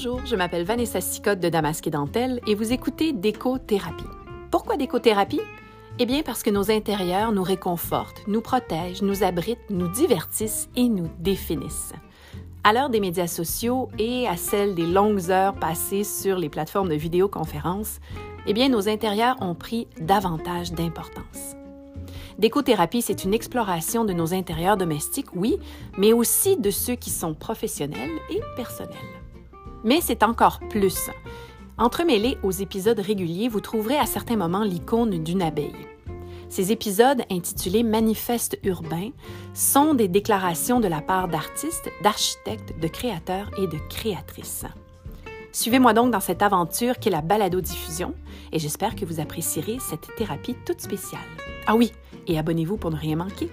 Bonjour, je m'appelle Vanessa Sicotte de Damasque et Dentelle et vous écoutez Déco-thérapie. Pourquoi déco-thérapie? Eh bien parce que nos intérieurs nous réconfortent, nous protègent, nous abritent, nous divertissent et nous définissent. À l'heure des médias sociaux et à celle des longues heures passées sur les plateformes de vidéoconférence, eh bien nos intérieurs ont pris davantage d'importance. Décothérapie, c'est une exploration de nos intérieurs domestiques, oui, mais aussi de ceux qui sont professionnels et personnels. Mais c'est encore plus. Entremêlés aux épisodes réguliers, vous trouverez à certains moments l'icône d'une abeille. Ces épisodes, intitulés Manifeste urbain, sont des déclarations de la part d'artistes, d'architectes, de créateurs et de créatrices. Suivez-moi donc dans cette aventure qu'est la balado-diffusion et j'espère que vous apprécierez cette thérapie toute spéciale. Ah oui, et abonnez-vous pour ne rien manquer.